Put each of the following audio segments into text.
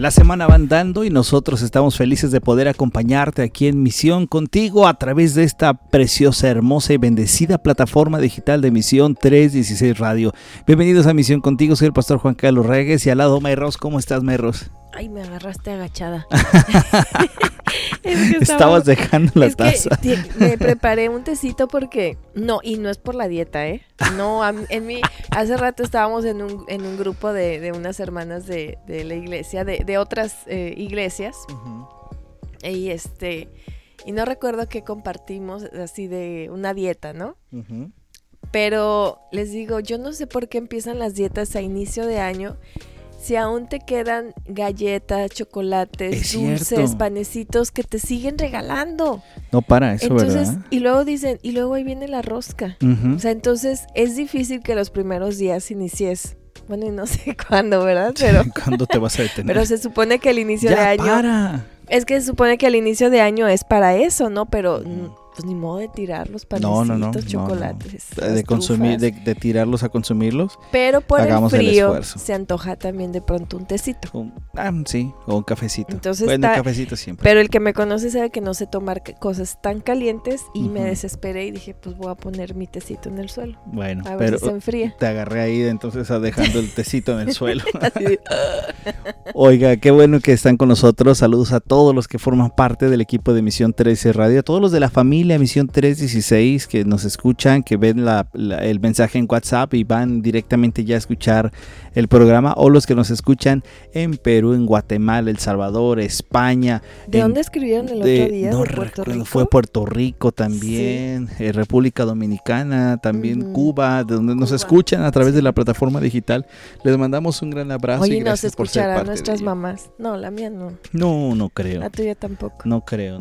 La semana va andando y nosotros estamos felices de poder acompañarte aquí en Misión contigo a través de esta preciosa, hermosa y bendecida plataforma digital de Misión 316 Radio. Bienvenidos a Misión contigo, soy el pastor Juan Carlos Regues y al lado Mayros. ¿Cómo estás, Mayros? Ay, me agarraste agachada. Estabas dejando la taza. me preparé un tecito porque no y no es por la dieta, ¿eh? No, en mi hace rato estábamos en un, en un grupo de, unas hermanas de, la iglesia, de, otras eh, iglesias y este y no recuerdo que compartimos así de una dieta, ¿no? Pero les digo, yo no sé por qué empiezan las dietas a inicio de año si aún te quedan galletas, chocolates, dulces, panecitos que te siguen regalando. No para eso, entonces, Y luego dicen, y luego ahí viene la rosca. O sea, entonces es difícil que los primeros días inicies. Bueno, y no sé cuándo, ¿verdad? Pero ¿Cuándo te vas a detener? Pero se supone que el inicio de año para. Es que se supone que el inicio de año es para eso, ¿no? Pero pues ni modo de tirar los panecitos, chocolates. De consumir, de, tirarlos a consumirlos. Pero por el frío se antoja también de pronto un tecito. ah, sí, o un cafecito. Entonces bueno, un cafecito siempre. Pero el que me conoce sabe que no sé tomar cosas tan calientes y me desesperé y dije, pues voy a poner mi tecito en el suelo. Bueno, a ver pero si se enfría. Te agarré ahí entonces dejando el tecito en el suelo. Oiga, qué bueno que están con nosotros. Saludos a todos los que forman parte del equipo de Misión 13 Radio, a todos los de la familia la Misión 316 que nos escuchan, que ven el mensaje en WhatsApp y van directamente ya a escuchar el programa, o los que nos escuchan en Perú, en Guatemala, El Salvador, España. ¿De dónde escribieron el otro día? No recuerdo, fue Puerto Rico también, eh, República Dominicana, también Cuba, de donde nos escuchan a través de la plataforma digital. Les mandamos un gran abrazo. Oye, y nos escucharán nuestras mamás. No, la mía no. No, no creo. La tuya tampoco. No creo.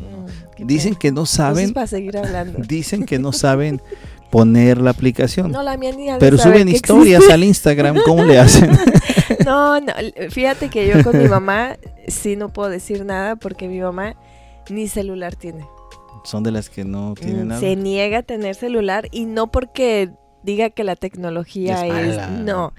Dicen que no saben. Dicen que no saben poner la aplicación. No, la mía ni Pero suben historias al Instagram, ¿cómo le hacen? no, no, fíjate que yo con mi mamá sí no puedo decir nada porque mi mamá ni celular tiene. Son de las que no tienen mm, nada. Se niega a tener celular y no porque diga que la tecnología es, no,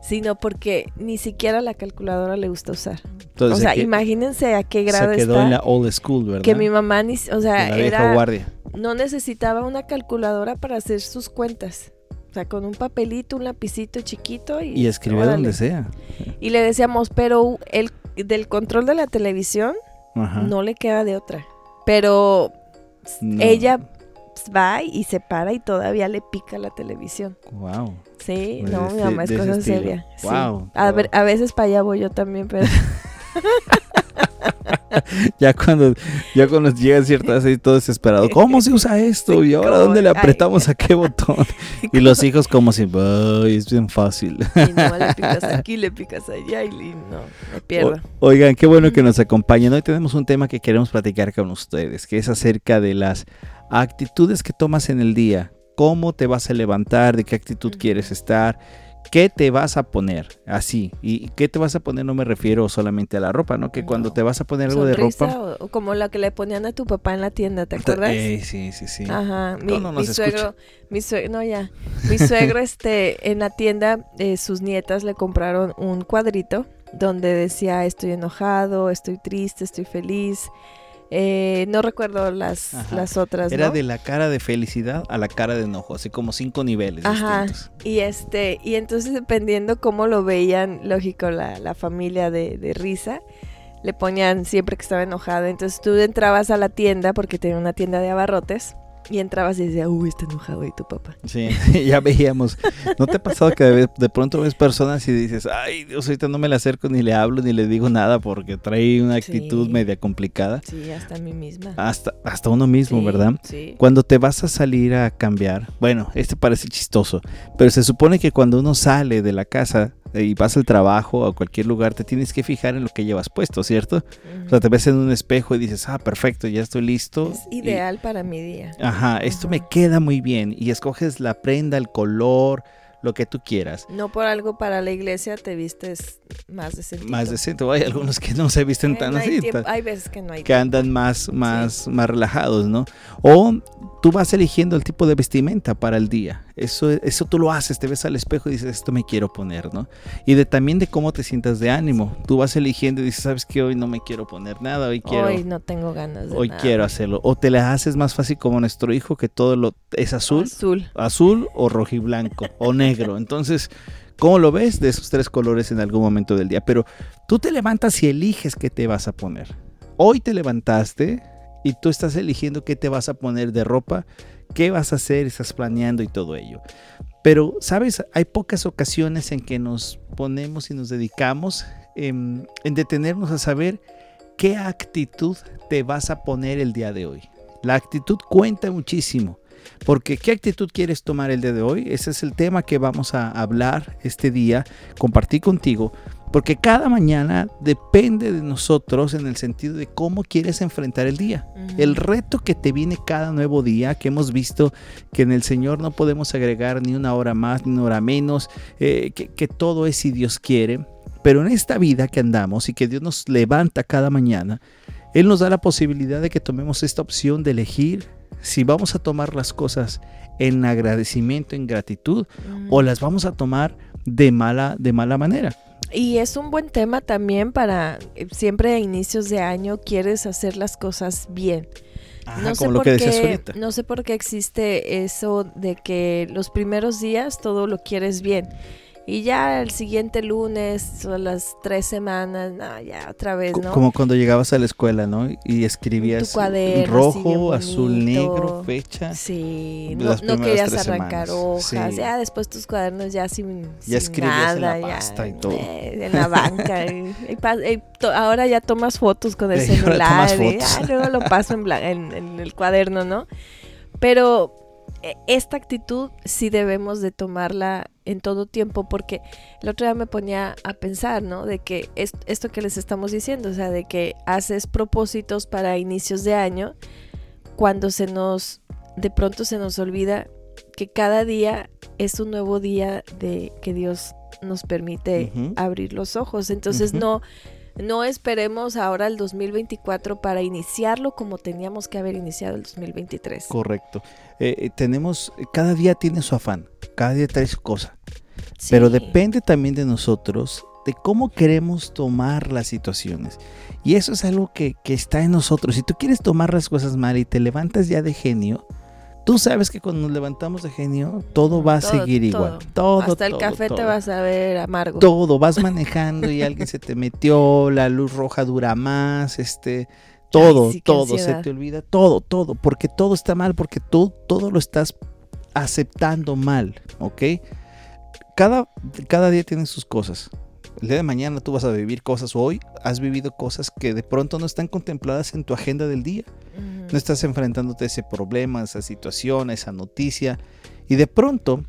sino porque ni siquiera la calculadora le gusta usar. o sea, imagínense a qué grado se quedó en la old school, ¿verdad? Que mi mamá ni, o sea, era guardia no necesitaba una calculadora para hacer sus cuentas. O sea, con un papelito, un lapicito chiquito y... Y escribe donde sea. Y le decíamos, pero el del control de la televisión no le queda de otra. Pero ella va y se para y todavía le pica la televisión. Wow. Sí, no, mi mamá es cosa seria. Wow. A, ver, a veces para allá voy yo también, pero... ya cuando ya cuando llega cierta así todo desesperado, ¿cómo se usa esto? ¿Y ahora dónde le apretamos a qué botón? Y los hijos como si, es bien fácil. Y no, le picas aquí, le picas allá y no, me pierdo. oigan, qué bueno que nos acompañen. Hoy tenemos un tema que queremos platicar con ustedes, que es acerca de las actitudes que tomas en el día. ¿Cómo te vas a levantar? ¿De qué actitud quieres estar? ¿Qué te vas a poner? Así. ¿Y qué te vas a poner? No me refiero solamente a la ropa, ¿no? Que cuando te vas a poner algo de ropa. O, como la que le ponían a tu papá en la tienda, ¿te acuerdas? Eh, sí, sí, sí. Ajá. Mi, mi suegro, mi suegro, no ya. Mi suegro, este, en la tienda, eh, sus nietas le compraron un cuadrito donde decía estoy enojado, estoy triste, estoy feliz. Eh, no recuerdo las, las otras. Era de la cara de felicidad a la cara de enojo, así como cinco niveles Ajá. Y este, y entonces dependiendo cómo lo veían, lógico, la, la familia de, de risa, le ponían siempre que estaba enojado. Entonces tú entrabas a la tienda, porque tenía una tienda de abarrotes, y entrabas y decía, uy, está enojado ahí tu papá. Sí, ya veíamos. ¿No te ha pasado que de, pronto ves personas y dices, ay, Dios, ahorita no me le acerco ni le hablo ni le digo nada porque trae una actitud media complicada? Sí, hasta a mí misma. Hasta, hasta uno mismo, ¿verdad? Sí. Cuando te vas a salir a cambiar, bueno, este parece chistoso, pero se supone que cuando uno sale de la casa y vas al trabajo o a cualquier lugar, te tienes que fijar en lo que llevas puesto, ¿cierto? O sea, te ves en un espejo y dices, ah, perfecto, ya estoy listo. Es ideal para mi día. Ajá, esto me queda muy bien. Y escoges la prenda, el color, lo que tú quieras. No por algo para la iglesia te vistes más decente. Más decente. Hay algunos que no se visten tan así. Hay veces que no hay. Que andan más, más, más relajados, ¿no? O tú vas eligiendo el tipo de vestimenta para el día. Eso, eso tú lo haces, te ves al espejo y dices, esto me quiero poner, ¿no? Y de también de cómo te sientas de ánimo. Tú vas eligiendo y dices, sabes que hoy no me quiero poner nada, hoy quiero... Hoy no tengo ganas de Hoy quiero hacerlo. O te la haces más fácil como nuestro hijo, que todo lo es azul. Azul. Azul o rojiblanco o negro. Entonces... ¿Cómo lo ves? De esos tres colores en algún momento del día. Pero tú te levantas y eliges qué te vas a poner. Hoy te levantaste y tú estás eligiendo qué te vas a poner de ropa qué vas a hacer, estás planeando y todo ello. Pero, ¿sabes? Hay pocas ocasiones en que nos ponemos y nos dedicamos en, detenernos a saber qué actitud te vas a poner el día de hoy. La actitud cuenta muchísimo. Porque ¿qué actitud quieres tomar el día de hoy? Ese es el tema que vamos a hablar este día, compartir contigo. Porque cada mañana depende de nosotros en el sentido de cómo quieres enfrentar el día. El reto que te viene cada nuevo día, que hemos visto que en el Señor no podemos agregar ni una hora más ni una hora menos, eh, que, que todo es si Dios quiere. Pero en esta vida que andamos y que Dios nos levanta cada mañana, Él nos da la posibilidad de que tomemos esta opción de elegir si vamos a tomar las cosas en agradecimiento, en gratitud, o las vamos a tomar de mala, de mala manera. Y es un buen tema también para eh, siempre a inicios de año quieres hacer las cosas bien. no, sé por qué, no sé por qué existe eso de que los primeros días todo lo quieres bien. Y ya el siguiente lunes o las tres semanas, no, ya otra vez, ¿no? Como cuando llegabas a la escuela, ¿no? Y escribías rojo, azul, negro, fecha. Sí, no, querías arrancar hojas. Ya después tus cuadernos ya sin, ya escribías nada, en la pasta y todo. Eh, en la banca. ahora ya tomas fotos con el celular. Y, luego lo paso en, en el cuaderno, ¿no? Pero e, esta actitud sí debemos de tomarla en todo tiempo porque el otro día me ponía a pensar, ¿no? De que esto que les estamos diciendo, o sea, de que haces propósitos para inicios de año cuando se nos, de pronto se nos olvida que cada día es un nuevo día de que Dios nos permite abrir los ojos. Entonces no no esperemos ahora el 2024 para iniciarlo como teníamos que haber iniciado el 2023. Correcto. Eh, eh, tenemos, cada día tiene su afán, cada día trae su cosa. Pero depende también de nosotros, de cómo queremos tomar las situaciones. Y eso es algo que, que está en nosotros. Si tú quieres tomar las cosas mal y te levantas ya de genio, Tú sabes que cuando nos levantamos de genio, todo va a seguir igual. Todo. Hasta el café te vas a ver amargo. Todo. Vas manejando y alguien se te metió, la luz roja dura más, este. Todo, todo, se te olvida, todo, todo, porque todo está mal, porque tú todo lo estás aceptando mal, ¿ok? Cada, cada día tiene sus cosas. El día de mañana tú vas a vivir cosas, hoy has vivido cosas que de pronto no están contempladas en tu agenda del día. No estás enfrentándote a ese problema, a esa situación, a esa noticia. Y de pronto,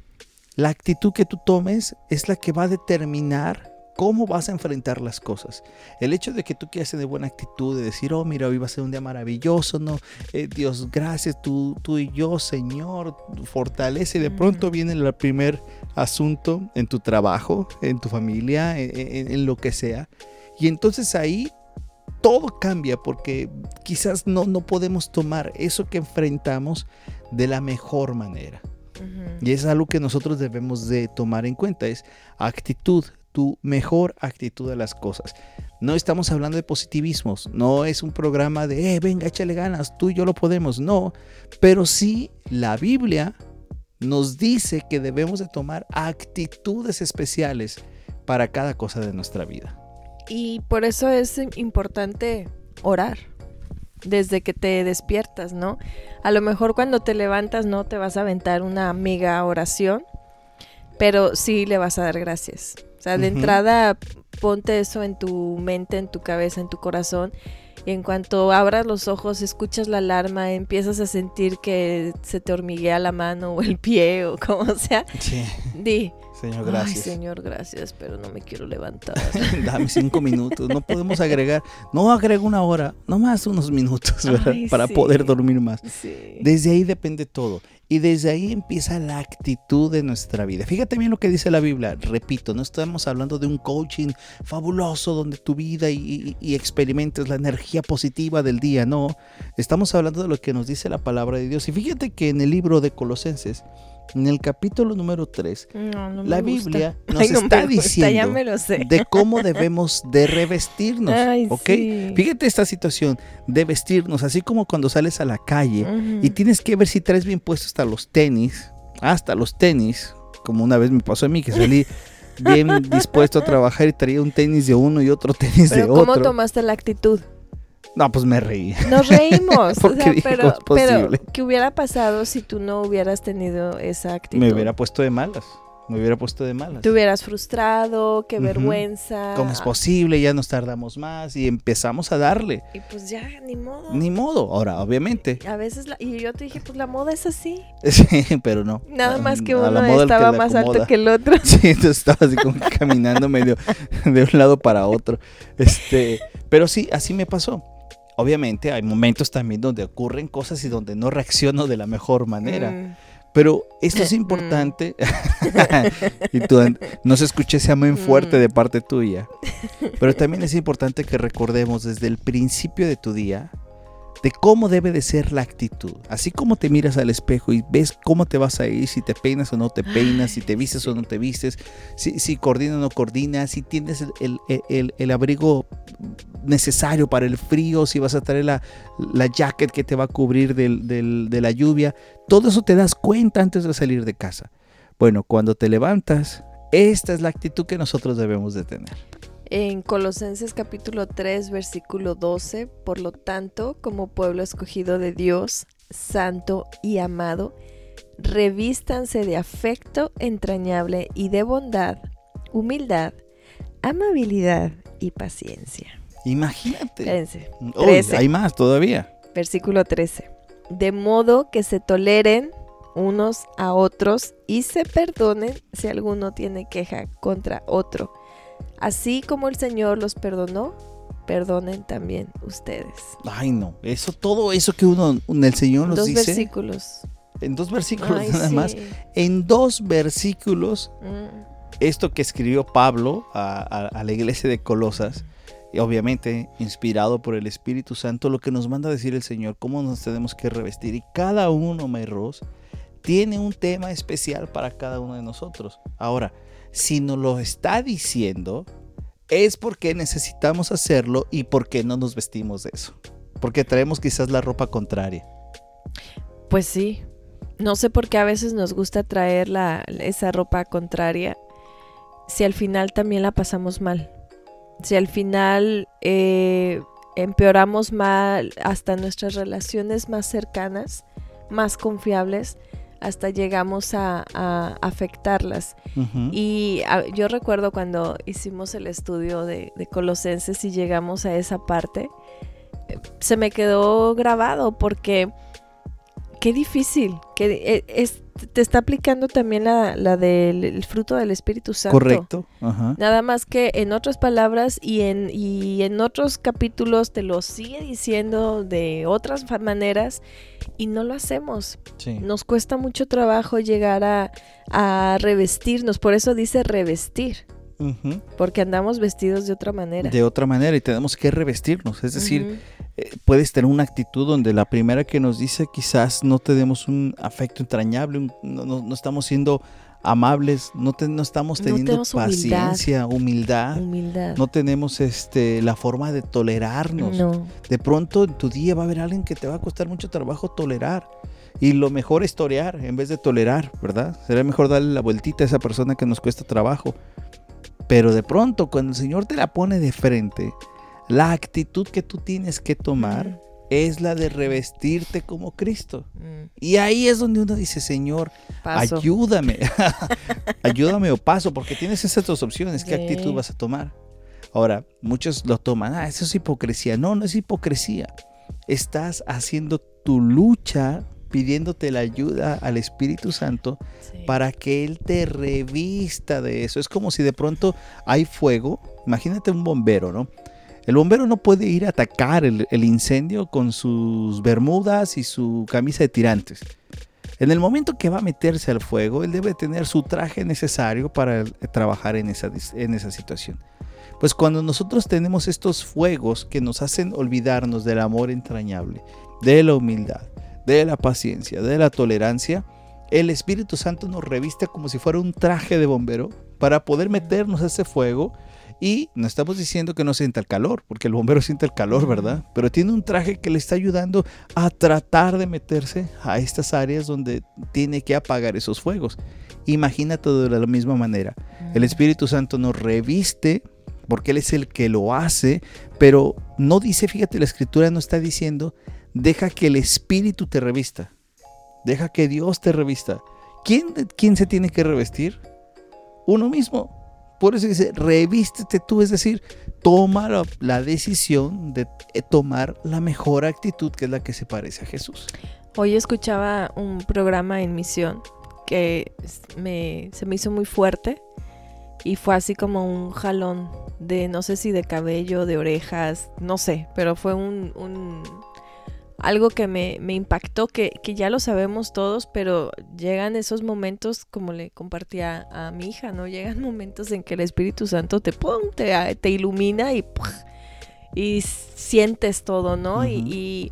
la actitud que tú tomes es la que va a determinar cómo vas a enfrentar las cosas. El hecho de que tú quieras tener buena actitud, de decir, oh, mira, hoy va a ser un día maravilloso, ¿no? Eh, Dios, gracias, tú, tú y yo, Señor, fortalece. Y de pronto viene el primer asunto en tu trabajo, en tu familia, en lo que sea. Y entonces ahí todo cambia porque quizás no, no podemos tomar eso que enfrentamos de la mejor manera. Y es algo que nosotros debemos de tomar en cuenta, es actitud, tu mejor actitud a las cosas. No estamos hablando de positivismos, no es un programa de, eh, venga, échale ganas, tú y yo lo podemos, no, pero sí la Biblia nos dice que debemos de tomar actitudes especiales para cada cosa de nuestra vida. Y por eso es importante orar desde que te despiertas, ¿no? A lo mejor cuando te levantas no te vas a aventar una mega oración, pero sí le vas a dar gracias. O sea, de entrada ponte eso en tu mente, en tu cabeza, en tu corazón. Y en cuanto abras los ojos, escuchas la alarma, empiezas a sentir que se te hormiguea la mano o el pie o como sea. Sí. Di, Señor, gracias. Ay, Señor, gracias, pero no me quiero levantar. Dame cinco minutos. No podemos agregar. No agrego una hora, no más unos minutos ¿verdad? Ay, para sí. poder dormir más. Sí. Desde ahí depende todo. Y desde ahí empieza la actitud de nuestra vida. Fíjate bien lo que dice la Biblia. Repito, no estamos hablando de un coaching fabuloso donde tu vida y, y- y experimentes la energía positiva del día. No, estamos hablando de lo que nos dice la palabra de Dios. Y fíjate que en el libro de Colosenses, en el capítulo número 3, No, no me la gusta. Biblia nos Ay, no está gusta, diciendo de cómo debemos de revestirnos. Ay, ¿Ok? sí. Fíjate esta situación de vestirnos, así como cuando sales a la calle y tienes que ver si traes bien puestos hasta los tenis, hasta los tenis, como una vez me pasó a mí que salí bien dispuesto a trabajar y traía un tenis de uno y otro tenis de Pero ¿cómo otro. tomaste la actitud? No, pues me reí. Nos reímos. o sea, pero. ¿qué hubiera pasado si tú no hubieras tenido esa actitud? Me hubiera puesto de malas. Me hubiera puesto de malas. Te hubieras frustrado, qué vergüenza. ¿Cómo es posible? Ya nos tardamos más y empezamos a darle. Y pues ya, ni modo. Ni modo. Ahora, obviamente. A veces, la- y yo te dije, pues la moda es así. Sí, pero no. Nada A- más que uno que estaba más alto que el otro. Sí, entonces estaba así como caminando medio de un lado para otro. Este, pero sí, así me pasó. Obviamente hay momentos también donde ocurren cosas y donde no reacciono de la mejor manera. Mm. Pero esto es Mm. importante. y tú no se escuche ese amén fuerte Mm. de parte tuya. Pero también es importante que recordemos desde el principio de tu día de cómo debe de ser la actitud. Así como te miras al espejo y ves cómo te vas a ir, si te peinas o no te peinas, si te vistes o no te vistes, si, si coordinas o no coordinas, si tienes el, el- el- el abrigo necesario para el frío, si vas a traer la, la jacket que te va a cubrir del- del- de la lluvia. Todo eso te das cuenta antes de salir de casa. Bueno, cuando te levantas, esta es la actitud que nosotros debemos de tener. En Colosenses capítulo 3, versículo 12, por lo tanto, como pueblo escogido de Dios, santo y amado, revístanse de afecto entrañable y de bondad, humildad, amabilidad y paciencia. Imagínate. Espérense, Uy, 13. hay más todavía. versículo 13. De modo que se toleren unos a otros y se perdonen si alguno tiene queja contra otro. Así como el Señor los perdonó, perdonen también ustedes. Ay, no. Eso, todo eso que uno, el Señor nos Dos dice. versículos. En dos versículos Ay, nada sí. más. En dos versículos, Mm, esto que escribió Pablo a, a- a la iglesia de Colosas, y obviamente inspirado por el Espíritu Santo, lo que nos manda a decir el Señor, cómo nos tenemos que revestir. Y cada uno, Mayros, tiene un tema especial para cada uno de nosotros. Ahora, si nos lo está diciendo, es porque necesitamos hacerlo y porque no nos vestimos de eso. Porque traemos quizás la ropa contraria. Pues sí. No sé por qué a veces nos gusta traer la, esa ropa contraria si al final también la pasamos mal. Si al final eh, empeoramos mal hasta nuestras relaciones más cercanas, más confiables, hasta llegamos a, a afectarlas. Y yo recuerdo cuando hicimos el estudio de, de Colosenses y llegamos a esa parte, eh, se me quedó grabado porque qué difícil, que eh, es- te está aplicando también la, la del el fruto del Espíritu Santo. Correcto. Ajá. Nada más que en otras palabras y en, y en otros capítulos te lo sigue diciendo de otras maneras y no lo hacemos. Sí. Nos cuesta mucho trabajo llegar a, a revestirnos, por eso dice revestir, Ujú. porque andamos vestidos de otra manera. de otra manera y tenemos que revestirnos. Es decir. Eh, puedes tener una actitud donde la primera que nos dice quizás no tenemos un afecto entrañable, un- no, no- no estamos siendo amables, no, te- no estamos teniendo paciencia, humildad. humildad. No tenemos este la forma de tolerarnos. No. De pronto en tu día va a haber alguien que te va a costar mucho trabajo tolerar. Y lo mejor es torear en vez de tolerar, ¿verdad? Será mejor darle la vueltita a esa persona que nos cuesta trabajo. Pero de pronto, cuando el Señor te la pone de frente, la actitud que tú tienes que tomar es la de revestirte como Cristo. Mm, Y ahí es donde uno dice, Señor, Paso. ayúdame. ayúdame o paso, porque tienes esas dos opciones. ¿Qué Sí. actitud vas a tomar? Ahora, muchos lo toman, ah, eso es hipocresía. No, no es hipocresía. Estás haciendo tu lucha pidiéndote la ayuda al Espíritu Santo Sí. para que Él te revista de eso. Es como si de pronto hay fuego. Imagínate un bombero, ¿no? El bombero no puede ir a atacar el, incendio con sus bermudas y su camisa de tirantes. En el momento que va a meterse al fuego, él debe tener su traje necesario para trabajar en esa, en esa situación. Pues cuando nosotros tenemos estos fuegos que nos hacen olvidarnos del amor entrañable, de la humildad, de la paciencia, de la tolerancia, el Espíritu Santo nos reviste como si fuera un traje de bombero para poder meternos a ese fuego y no estamos diciendo que no sienta el calor, porque el bombero siente el calor, ¿verdad? Pero tiene un traje que le está ayudando a tratar de meterse a estas áreas donde tiene que apagar esos fuegos. Imagínate de la misma manera. El Espíritu Santo nos reviste porque Él es el que lo hace, pero no dice, fíjate, la escritura no está diciendo, deja que el Espíritu te revista, deja que Dios te revista. ¿Quién, quién se tiene que revestir? Uno mismo. Por eso dice, revístete tú, es decir, toma la, decisión de eh, tomar la mejor actitud que es la que se parece a Jesús. Hoy escuchaba un programa en misión que se me hizo muy fuerte y fue así como un jalón de no sé si de cabello, de orejas, no sé, pero fue un- algo que me, me impactó que, que ya lo sabemos todos, pero llegan esos momentos, como le compartía a mi hija, ¿no? Llegan momentos en que el Espíritu Santo te, ¡pum! te, te ilumina y, y sientes todo, ¿no? Y- y,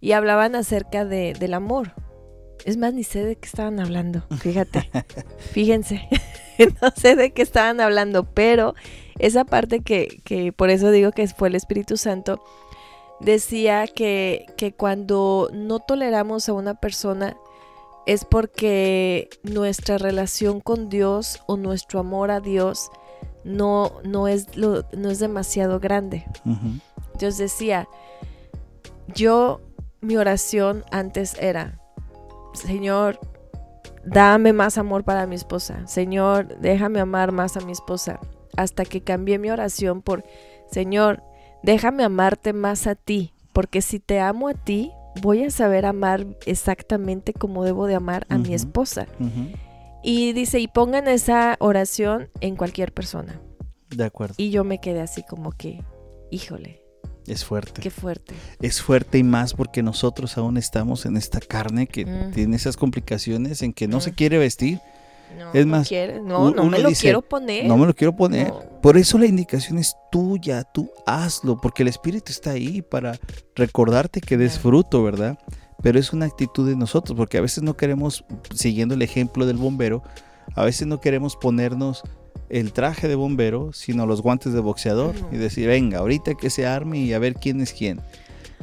y hablaban acerca de, del amor. Es más, ni sé de qué estaban hablando, fíjate. Fíjense, no sé de qué estaban hablando, pero esa parte que, que por eso digo que fue el Espíritu Santo, decía que, que cuando no toleramos a una persona es porque nuestra relación con Dios o nuestro amor a Dios no, no, es, lo, no es demasiado grande. Dios decía, yo, mi oración antes era, Señor, dame más amor para mi esposa. Señor, déjame amar más a mi esposa. Hasta que cambié mi oración por, Señor, déjame amarte más a ti. Porque si te amo a ti, voy a saber amar exactamente como debo de amar a mi esposa. Y dice, y pongan esa oración en cualquier persona. De acuerdo. Y yo me quedé así como que, híjole, Es fuerte. qué fuerte. es fuerte y más porque nosotros aún estamos en esta carne que tiene esas complicaciones en que no se quiere vestir. No, Es no más, quiere- no, u- no uno me lo dice, quiero poner. No me lo quiero poner. No. Por eso la indicación es tuya, tú hazlo, porque el Espíritu está ahí para recordarte que des Claro. fruto, ¿verdad? Pero es una actitud de nosotros, porque a veces no queremos, siguiendo el ejemplo del bombero, a veces no queremos ponernos el traje de bombero, sino los guantes de boxeador y decir, venga, ahorita que se arme y a ver quién es quién.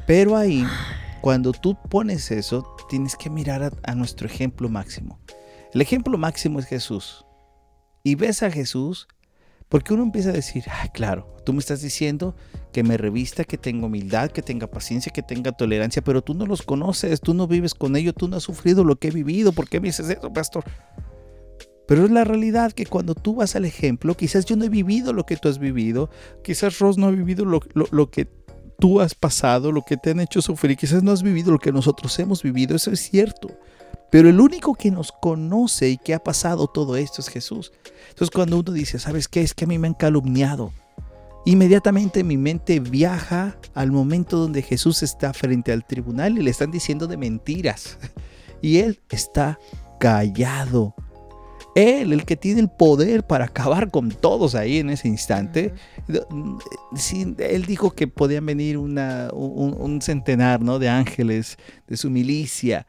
Pero ahí, cuando tú pones eso, tienes que mirar a, a nuestro ejemplo máximo. El ejemplo máximo es Jesús. Y ves a Jesús porque uno empieza a decir, ah, claro, tú me estás diciendo que me revista, que tenga humildad, que tenga paciencia, que tenga tolerancia, pero tú no los conoces, tú no vives con ellos, tú no has sufrido lo que he vivido, ¿por qué me dices eso, pastor? Pero es la realidad que cuando tú vas al ejemplo, quizás yo no he vivido lo que tú has vivido, quizás Ross no ha vivido lo, lo- lo que tú has pasado, lo que te han hecho sufrir, quizás no has vivido lo que nosotros hemos vivido, eso es cierto. Pero el único que nos conoce y que ha pasado todo esto es Jesús. Entonces cuando uno dice, ¿sabes qué? Es que a mí me han calumniado. Inmediatamente mi mente viaja al momento donde Jesús está frente al tribunal y le están diciendo de mentiras. Y él está callado. Él, el que tiene el poder para acabar con todos ahí en ese instante. Sí, él dijo que podían venir una- un, un centenar ¿no? de ángeles de su milicia.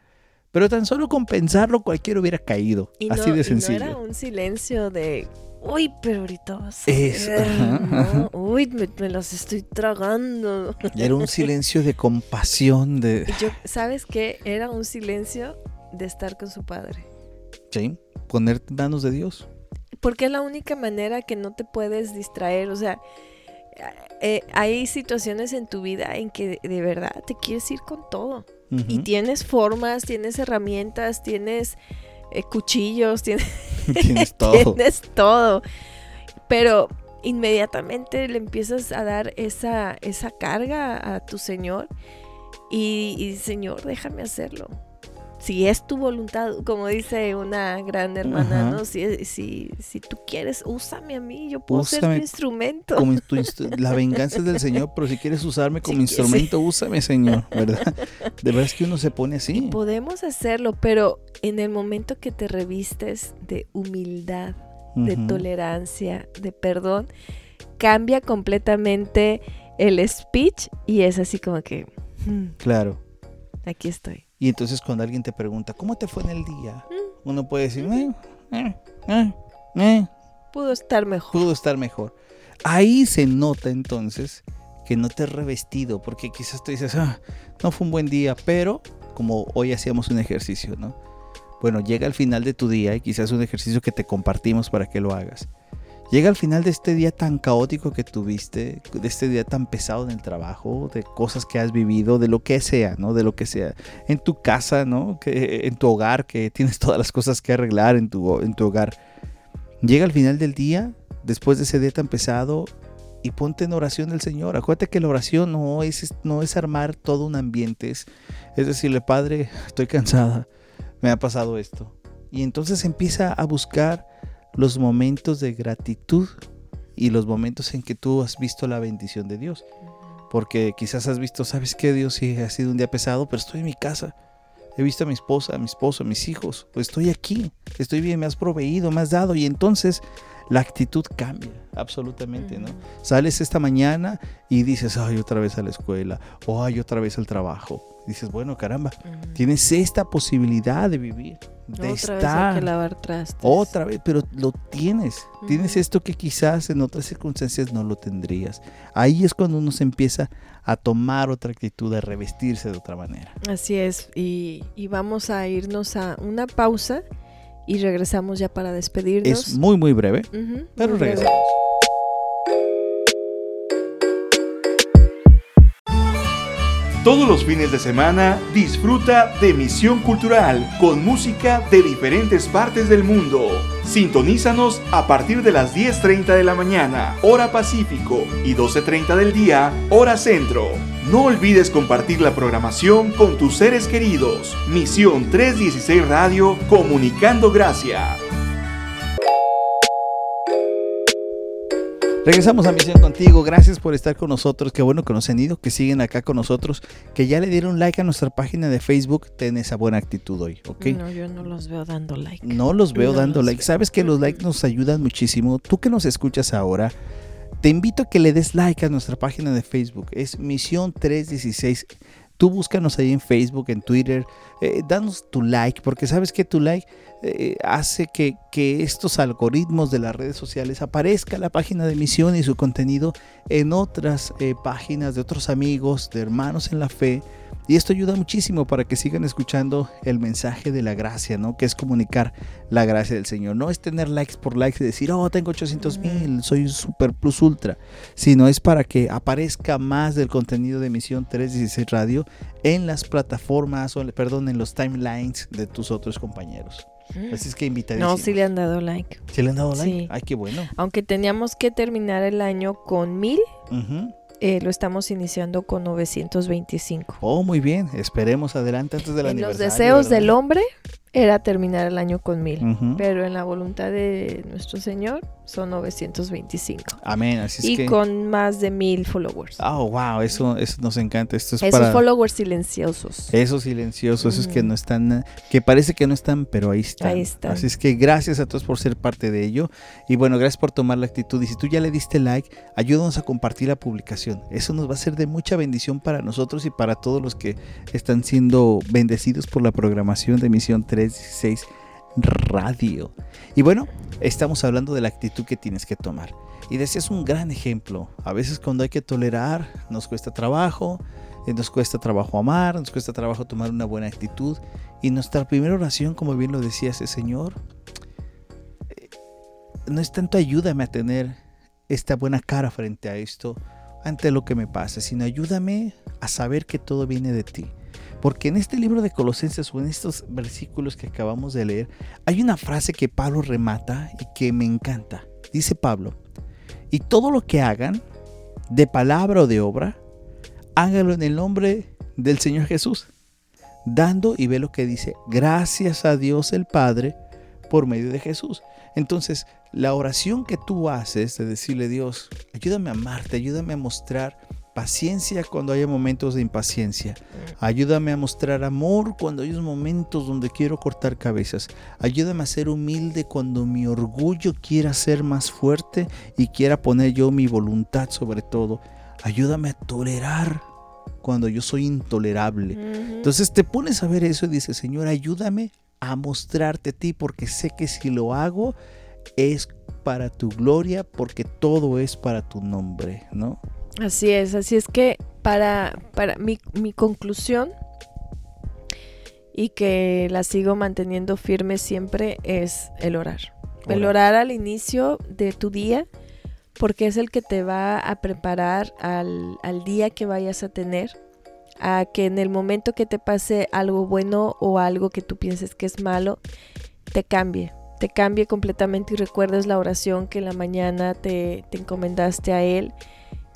Pero tan solo con pensarlo cualquiera hubiera caído. Y así no- de y sencillo. no era un silencio de, uy, pero ahorita vas a Eso. Uy, me, me las estoy tragando. Era un silencio de compasión, de... Yo, ¿sabes qué? Era un silencio de estar con su padre. Sí, ponerte en manos de Dios. Porque es la única manera que no te puedes distraer. O sea, eh, hay situaciones en tu vida en que de verdad te quieres ir con todo. Y tienes formas, tienes herramientas, tienes eh, cuchillos, tienes, Tienes todo. tienes todo. Pero inmediatamente le empiezas a dar esa, esa carga a tu Señor y, y, Señor, déjame hacerlo. Si es tu voluntad, como dice una gran hermana, ¿no? Si, si, si tú quieres, úsame a mí, yo puedo ser tu instrumento. la venganza es del Señor, pero si quieres usarme como instrumento, úsame, Señor, ¿verdad? De verdad es que uno se pone así. podemos hacerlo, pero en el momento que te revistes de humildad, de tolerancia, de perdón, cambia completamente el speech y es así como que... Hmm, claro. Aquí estoy. Y entonces cuando alguien te pregunta, ¿cómo te fue en el día? Mm. Uno puede decir, eh, eh, eh, pudo estar mejor. Pudo estar mejor. Ahí se nota entonces que no te has revestido, porque quizás tú dices, ah, no fue un buen día, pero como hoy hacíamos un ejercicio, ¿no? Bueno, llega al final de tu día y quizás un ejercicio que te compartimos para que lo hagas. Llega al final de este día tan caótico que tuviste, de este día tan pesado en el trabajo, de cosas que has vivido, de lo que sea, ¿no? De lo que sea. En tu casa, ¿no? Que, en tu hogar, que tienes todas las cosas que arreglar en tu, en tu hogar. Llega al final del día, después de ese día tan pesado, y ponte en oración del Señor. Acuérdate que la oración no es, no es armar todo un ambiente, es, es decirle, Padre, estoy cansada, me ha pasado esto. Y entonces empieza a buscar los momentos de gratitud y los momentos en que tú has visto la bendición de Dios. Porque quizás has visto, sabes que Dios sí ha sido un día pesado, pero estoy en mi casa. He visto a mi esposa, a mi esposo, a mis hijos. Pues estoy aquí, estoy bien, me has proveído, me has dado. Y entonces la actitud cambia, absolutamente, ¿no? Sales esta mañana y dices, ay, otra vez a la escuela, o ay, otra vez al trabajo. dices, bueno, caramba, tienes esta posibilidad de vivir de otra estar. Vez que lavar trastes. Otra vez, pero lo tienes. Tienes esto que quizás en otras circunstancias no lo tendrías. Ahí es cuando uno se empieza a tomar otra actitud, a revestirse de otra manera. Así es. Y, vamos a irnos a una pausa y regresamos ya para despedirnos. Es muy, muy breve, pero regresamos. Todos los fines de semana disfruta de Misión Cultural con música de diferentes partes del mundo. Sintonízanos a partir de las 10.30 de la mañana, hora Pacífico, y 12.30 del día, hora Centro. No olvides compartir la programación con tus seres queridos. Misión 316 Radio, comunicando gracia. Regresamos a Misión Contigo. Gracias por estar con nosotros. Qué bueno que nos han ido, que siguen acá con nosotros, que ya le dieron like a nuestra página de Facebook. Ten esa buena actitud hoy, ¿ok? No, yo no los veo dando like. No los veo dando like. Sabes que los likes nos ayudan muchísimo. Tú que nos escuchas ahora, te invito a que le des like a nuestra página de Facebook. Es Misión 316. Tú búscanos ahí en Facebook, en Twitter. Eh, danos tu like, porque sabes que tu like eh, hace que, estos algoritmos de las redes sociales aparezca la página de misión y su contenido en otras eh, páginas de otros amigos, de hermanos en la fe. Y esto ayuda muchísimo para que sigan escuchando el mensaje de la gracia, ¿no? Que es comunicar la gracia del Señor. No es tener likes por likes y decir, oh, tengo 800 mil, soy super plus ultra. Sino es para que aparezca más del contenido de Misión 316 Radio en las plataformas, o, perdón, en los timelines de tus otros compañeros. Mm. Así es que invitadísimo. No, sí le han dado like. ¿Sí le han dado like? Ay, qué bueno. Aunque teníamos que terminar el año con mil, eh, lo estamos iniciando con 925. Oh, muy bien. Esperemos adelante antes del en Los deseos del hombre era terminar el año con mil, pero en la voluntad de nuestro Señor son 925. Amén. Así es y con más de mil followers. Oh, wow, eso, eso nos encanta. Esto es Esos followers silenciosos. Esos silenciosos, esos que no están, que parece que no están, pero ahí están. Ahí están. Así es que gracias a todos por ser parte de ello. Y bueno, gracias por tomar la actitud. Y si tú ya le diste like, ayúdanos a compartir la publicación. Eso nos va a ser de mucha bendición para nosotros y para todos los que están siendo bendecidos por la programación de Misión 3 16 Radio. Y bueno, estamos hablando de la actitud que tienes que tomar. Y decías un gran ejemplo. A veces cuando hay que tolerar, nos cuesta trabajo, eh, nos cuesta trabajo amar, nos cuesta trabajo tomar una buena actitud. Y nuestra primera oración, como bien lo decías, es Señor, eh, no es tanto ayúdame a tener esta buena cara frente a esto, ante lo que me pasa, sino ayúdame a saber que todo viene de ti. Porque en este libro de Colosenses o en estos versículos que acabamos de leer, hay una frase que Pablo remata y que me encanta. Dice Pablo, y todo lo que hagan, de palabra o de obra, háganlo en el nombre del Señor Jesús, dando y ve lo que dice, gracias a Dios el Padre por medio de Jesús. Entonces, la oración que tú haces de decirle, Dios, ayúdame a amarte, ayúdame a mostrar paciencia cuando haya momentos de impaciencia. Ayúdame a mostrar amor cuando hay momentos donde quiero cortar cabezas. Ayúdame a ser humilde cuando mi orgullo quiera ser más fuerte y quiera poner yo mi voluntad sobre todo. Ayúdame a tolerar cuando yo soy intolerable. Entonces te pones a ver eso y dices, Señor, ayúdame a mostrarte a ti porque sé que si lo hago es para tu gloria, porque todo es para tu nombre, ¿no? Así es, así es que para, para mi, mi conclusión y que la sigo manteniendo firme siempre es el orar. El orar al inicio de tu día porque es el que te va a preparar al, al, día que vayas a tener, a que en el momento que te pase algo bueno o algo que tú pienses que es malo, te cambie, te cambie completamente y recuerdes la oración que en la mañana te, te encomendaste a Él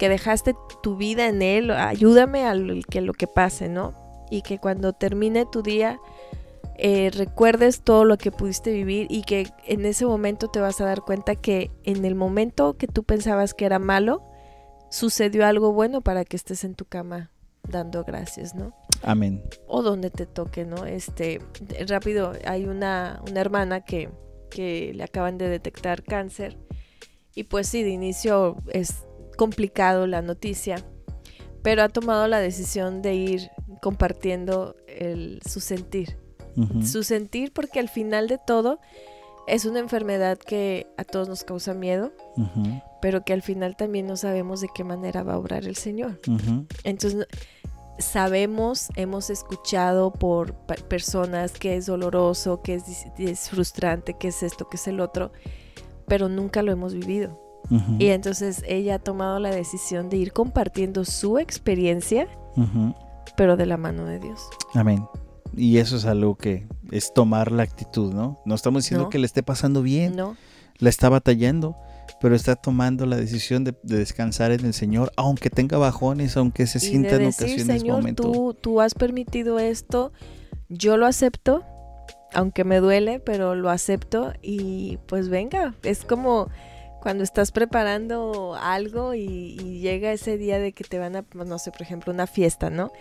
que dejaste tu vida en Él, ayúdame a lo que, lo que pase, ¿no? Y que cuando termine tu día eh, recuerdes todo lo que pudiste vivir y que en ese momento te vas a dar cuenta que en el momento que tú pensabas que era malo, sucedió algo bueno para que estés en tu cama dando gracias, ¿no? Amén. O donde te toque, ¿no? Este, rápido, hay una, una hermana que, que le acaban de detectar cáncer y pues sí, de inicio es complicado la noticia, pero ha tomado la decisión de ir compartiendo el, su sentir. Su sentir porque al final de todo es una enfermedad que a todos nos causa miedo, pero que al final también no sabemos de qué manera va a obrar el Señor. Entonces sabemos, hemos escuchado por personas que es doloroso, que es, es frustrante, que es esto, que es el otro, pero nunca lo hemos vivido. Y entonces ella ha tomado la decisión de ir compartiendo su experiencia, pero de la mano de Dios. Amén. Y eso es algo que es tomar la actitud, ¿no? No estamos diciendo que le esté pasando bien, no. la está batallando, pero está tomando la decisión de, descansar en el Señor, aunque tenga bajones, aunque se sienta en ocasiones Señor, Tú, tú has permitido esto, yo lo acepto, aunque me duele, pero lo acepto y pues venga, es como cuando estás preparando algo y, llega ese día de que te van a, no sé, por ejemplo, una fiesta, ¿no?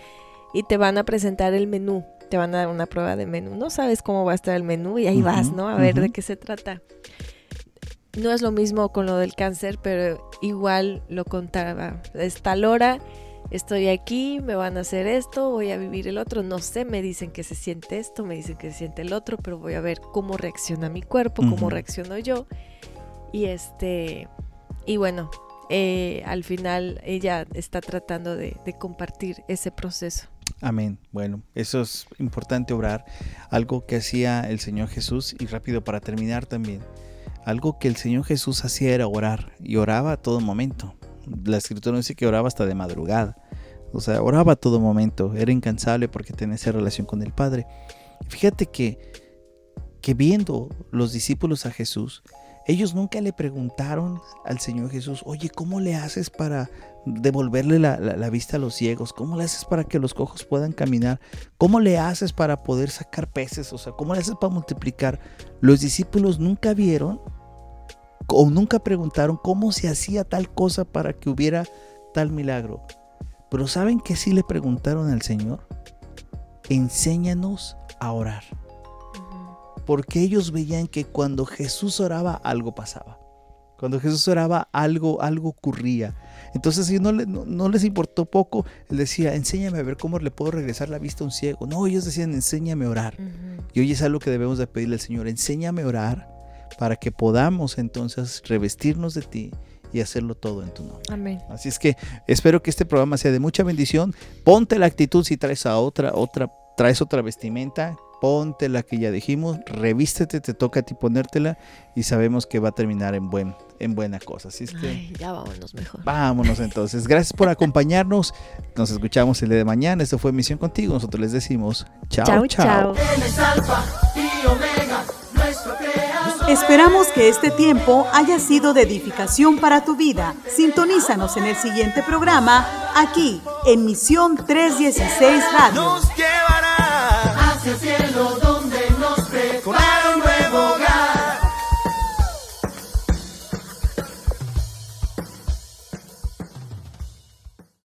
Y te van a presentar el menú, te van a dar una prueba de menú. No sabes cómo va a estar el menú y ahí vas, ¿no? A ver de qué se trata. No es lo mismo con lo del cáncer, pero igual lo contaba. Es tal hora, estoy aquí, me van a hacer esto, voy a vivir el otro. No sé, me dicen que se siente esto, me dicen que se siente el otro, pero voy a ver cómo reacciona mi cuerpo, cómo reacciono yo y este, y bueno, eh, al final ella está tratando de, compartir ese proceso. Amén. Bueno, eso es importante orar. Algo que hacía el Señor Jesús, y rápido para terminar también, algo que el Señor Jesús hacía era orar, y oraba a todo momento. La escritura dice que oraba hasta de madrugada. O sea, oraba a todo momento, era incansable porque tenía esa relación con el Padre. Fíjate que, que viendo los discípulos a Jesús, ellos nunca le preguntaron al Señor Jesús, oye, ¿cómo le haces para devolverle la, vista a los ciegos? ¿Cómo le haces para que los cojos puedan caminar? ¿Cómo le haces para poder sacar peces? O sea, ¿cómo le haces para multiplicar? Los discípulos nunca vieron o nunca preguntaron cómo se hacía tal cosa para que hubiera tal milagro. Pero ¿saben que sí le preguntaron al Señor? Enséñanos a orar porque ellos veían que cuando Jesús oraba algo pasaba. Cuando Jesús oraba algo, algo ocurría. Entonces si no, no, les importó poco, él decía, enséñame a ver cómo le puedo regresar la vista a un ciego. No, ellos decían, enséñame a orar. Y hoy es algo que debemos de pedirle al Señor, enséñame a orar para que podamos entonces revestirnos de ti y hacerlo todo en tu nombre. Amén. Así es que espero que este programa sea de mucha bendición. Ponte la actitud si traes a otra, otra, traes otra vestimenta, ponte la que ya dijimos, revístete, te toca a ti ponértela y sabemos que va a terminar en buen en buena cosa. Así es que ya vámonos mejor. Vámonos entonces. Gracias por acompañarnos. Nos escuchamos el día de mañana. Esto fue Misión Contigo. Nosotros les decimos chao, chao. chao. Esperamos que este tiempo haya sido de edificación para tu vida. Sintonízanos en el siguiente programa aquí en Misión 316 Radio. Nos llevará cielo.